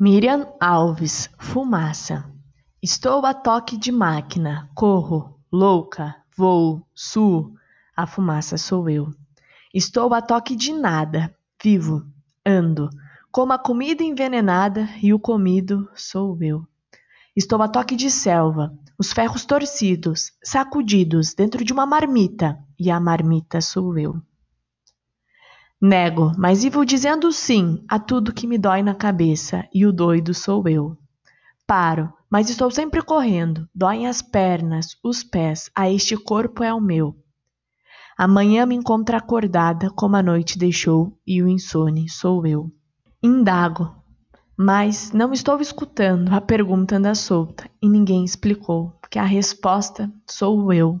Miriam Alves, fumaça. Estou a toque de máquina, corro, louca, vou, suo, a fumaça sou eu. Estou a toque de nada, vivo, ando, como a comida envenenada e o comido sou eu. Estou a toque de selva, os ferros torcidos, sacudidos dentro de uma marmita, e a marmita sou eu. Nego, mas vivo dizendo sim a tudo que me dói na cabeça, e o doido sou eu. Paro, mas estou sempre correndo, doem as pernas, os pés, a este corpo é o meu. Amanhã me encontra acordada como a noite deixou, e o insone sou eu. Indago, mas não estou escutando a pergunta anda solta, e ninguém explicou, que a resposta sou eu.